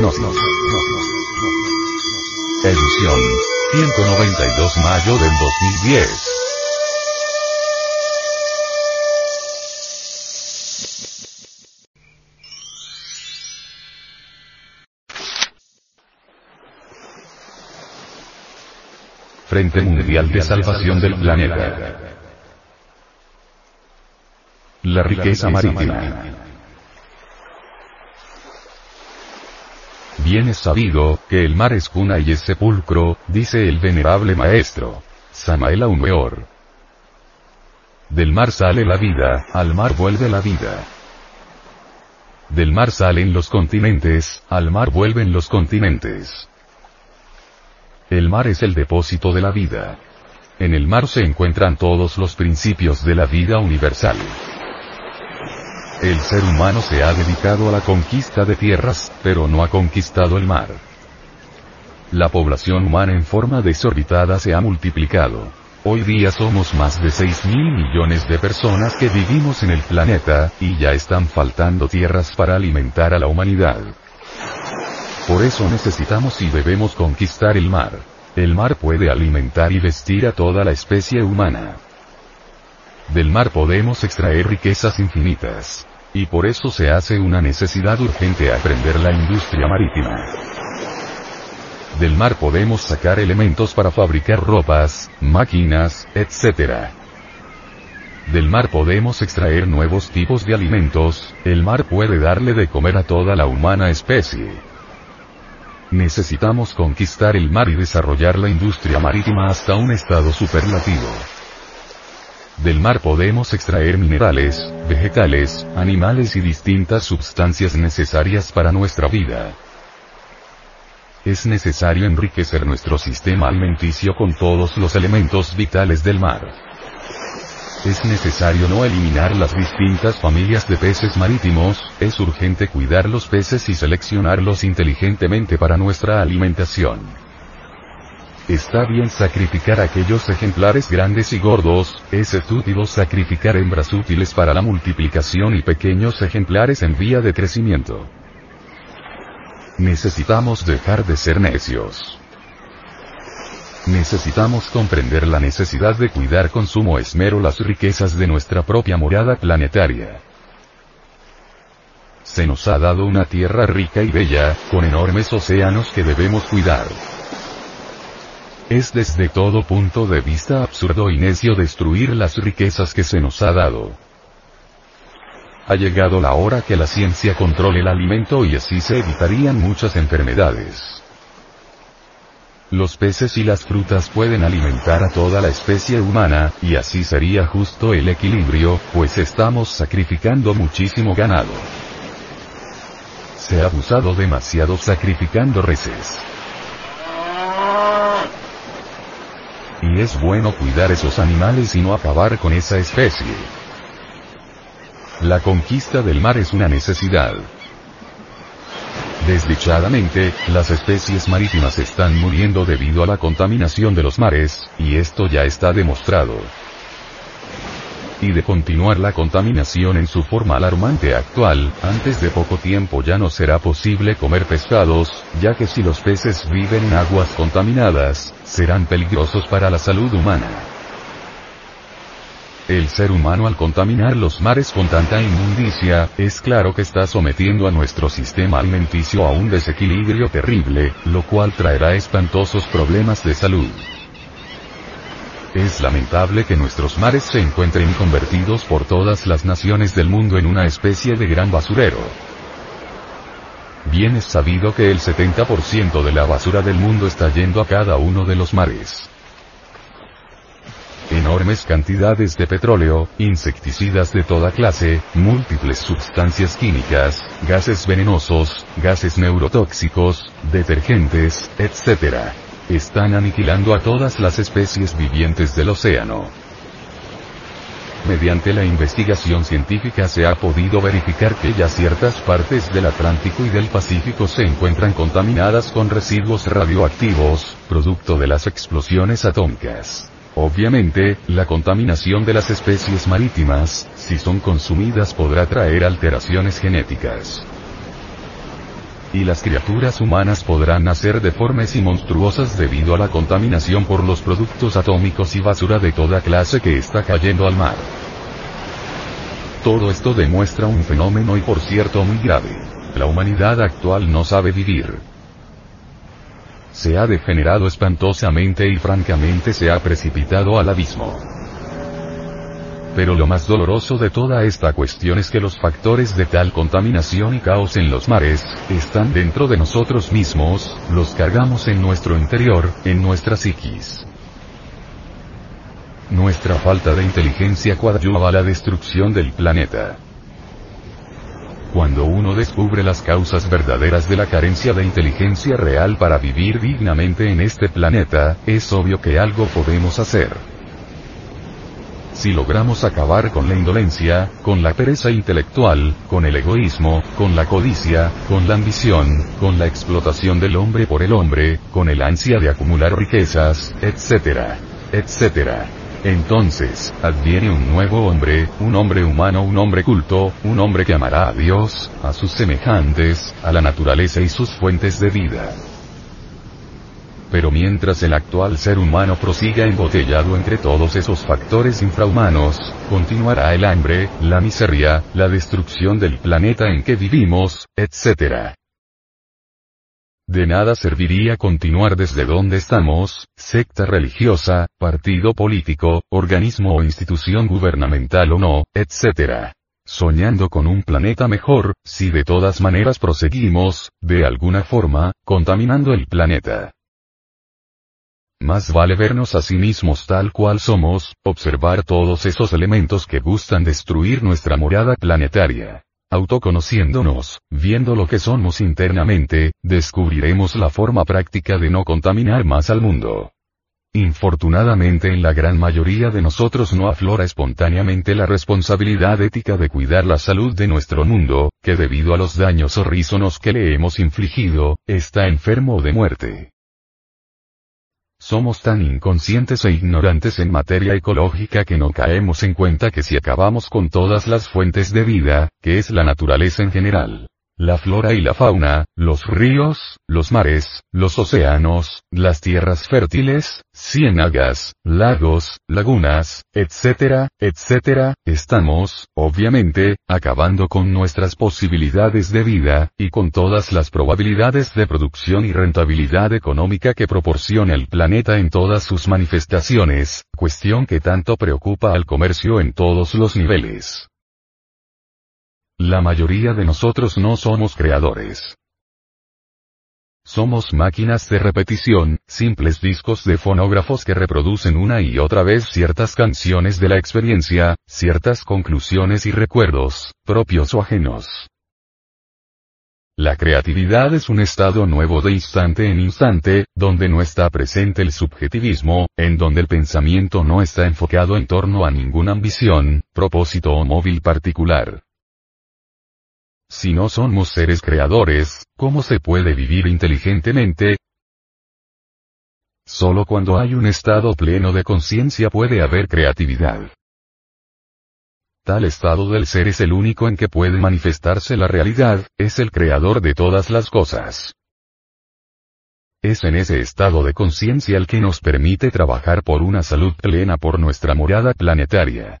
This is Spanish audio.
Nos, nos, Edición 192 mayo del 2010. Frente Mundial de Salvación del Planeta. La riqueza marítima. Bien es sabido, que el mar es cuna y es sepulcro, dice el venerable maestro. Samael Aumeor. Del mar sale la vida, al mar vuelve la vida. Del mar salen los continentes, al mar vuelven los continentes. El mar es el depósito de la vida. En el mar se encuentran todos los principios de la vida universal. El ser humano se ha dedicado a la conquista de tierras, pero no ha conquistado el mar. La población humana en forma desorbitada se ha multiplicado. Hoy día somos más de 6 mil millones de personas que vivimos en el planeta, y ya están faltando tierras para alimentar a la humanidad. Por eso necesitamos y debemos conquistar el mar. El mar puede alimentar y vestir a toda la especie humana. Del mar podemos extraer riquezas infinitas. Y por eso se hace una necesidad urgente aprender la industria marítima. Del mar podemos sacar elementos para fabricar ropas, máquinas, etc. Del mar podemos extraer nuevos tipos de alimentos, el mar puede darle de comer a toda la humana especie. Necesitamos conquistar el mar y desarrollar la industria marítima hasta un estado superlativo. Del mar podemos extraer minerales, vegetales, animales y distintas sustancias necesarias para nuestra vida. Es necesario enriquecer nuestro sistema alimenticio con todos los elementos vitales del mar. Es necesario no eliminar las distintas familias de peces marítimos, es urgente cuidar los peces y seleccionarlos inteligentemente para nuestra alimentación. Está bien sacrificar aquellos ejemplares grandes y gordos, es estúpido sacrificar hembras útiles para la multiplicación y pequeños ejemplares en vía de crecimiento. Necesitamos dejar de ser necios. Necesitamos comprender la necesidad de cuidar con sumo esmero las riquezas de nuestra propia morada planetaria. Se nos ha dado una tierra rica y bella, con enormes océanos que debemos cuidar. Es desde todo punto de vista absurdo y necio destruir las riquezas que se nos ha dado. Ha llegado la hora que la ciencia controle el alimento y así se evitarían muchas enfermedades. Los peces y las frutas pueden alimentar a toda la especie humana, y así sería justo el equilibrio, pues estamos sacrificando muchísimo ganado. Se ha abusado demasiado sacrificando reses. Y es bueno cuidar esos animales y no acabar con esa especie. La conquista del mar es una necesidad. Desdichadamente, las especies marítimas están muriendo debido a la contaminación de los mares, y esto ya está demostrado. Y de continuar la contaminación en su forma alarmante actual, antes de poco tiempo ya no será posible comer pescados, ya que si los peces viven en aguas contaminadas, serán peligrosos para la salud humana. El ser humano al contaminar los mares con tanta inmundicia, es claro que está sometiendo a nuestro sistema alimenticio a un desequilibrio terrible, lo cual traerá espantosos problemas de salud. Es lamentable que nuestros mares se encuentren convertidos por todas las naciones del mundo en una especie de gran basurero. Bien es sabido que el 70% de la basura del mundo está yendo a cada uno de los mares. Enormes cantidades de petróleo, insecticidas de toda clase, múltiples sustancias químicas, gases venenosos, gases neurotóxicos, detergentes, etc. Están aniquilando a todas las especies vivientes del océano. Mediante la investigación científica se ha podido verificar que ya ciertas partes del Atlántico y del Pacífico se encuentran contaminadas con residuos radioactivos, producto de las explosiones atómicas. Obviamente, la contaminación de las especies marítimas, si son consumidas podrá traer alteraciones genéticas. Y las criaturas humanas podrán nacer deformes y monstruosas debido a la contaminación por los productos atómicos y basura de toda clase que está cayendo al mar. Todo esto demuestra un fenómeno y por cierto muy grave. La humanidad actual no sabe vivir se ha degenerado espantosamente y francamente se ha precipitado al abismo. Pero lo más doloroso de toda esta cuestión es que los factores de tal contaminación y caos en los mares, están dentro de nosotros mismos, los cargamos en nuestro interior, en nuestra psiquis. Nuestra falta de inteligencia coadyuva a la destrucción del planeta. Cuando uno descubre las causas verdaderas de la carencia de inteligencia real para vivir dignamente en este planeta, es obvio que algo podemos hacer. Si logramos acabar con la indolencia, con la pereza intelectual, con el egoísmo, con la codicia, con la ambición, con la explotación del hombre por el hombre, con el ansia de acumular riquezas, etc., etc., entonces, adviene un nuevo hombre, un hombre humano, un hombre culto, un hombre que amará a Dios, a sus semejantes, a la naturaleza y sus fuentes de vida. Pero mientras el actual ser humano prosiga embotellado entre todos esos factores infrahumanos, continuará el hambre, la miseria, la destrucción del planeta en que vivimos, etc. De nada serviría continuar desde donde estamos, secta religiosa, partido político, organismo o institución gubernamental o no, etc. Soñando con un planeta mejor, si de todas maneras proseguimos, de alguna forma, contaminando el planeta. Más vale vernos a sí mismos tal cual somos, observar todos esos elementos que gustan destruir nuestra morada planetaria autoconociéndonos, viendo lo que somos internamente, descubriremos la forma práctica de no contaminar más al mundo. Infortunadamente en la gran mayoría de nosotros no aflora espontáneamente la responsabilidad ética de cuidar la salud de nuestro mundo, que debido a los daños horrísonos que le hemos infligido, está enfermo de muerte. Somos tan inconscientes e ignorantes en materia ecológica que no caemos en cuenta que si acabamos con todas las fuentes de vida, que es la naturaleza en general, la flora y la fauna, los ríos, los mares, los océanos, las tierras fértiles, ciénagas, lagos, lagunas, etcétera, etcétera, estamos, obviamente, acabando con nuestras posibilidades de vida, y con todas las probabilidades de producción y rentabilidad económica que proporciona el planeta en todas sus manifestaciones, cuestión que tanto preocupa al comercio en todos los niveles. La mayoría de nosotros no somos creadores. Somos máquinas de repetición, simples discos de fonógrafos que reproducen una y otra vez ciertas canciones de la experiencia, ciertas conclusiones y recuerdos, propios o ajenos. La creatividad es un estado nuevo de instante en instante, donde no está presente el subjetivismo, en donde el pensamiento no está enfocado en torno a ninguna ambición, propósito o móvil particular. Si no somos seres creadores, ¿cómo se puede vivir inteligentemente? Solo cuando hay un estado pleno de conciencia puede haber creatividad. Tal estado del ser es el único en que puede manifestarse la realidad, es el creador de todas las cosas. Es en ese estado de conciencia el que nos permite trabajar por una salud plena por nuestra morada planetaria.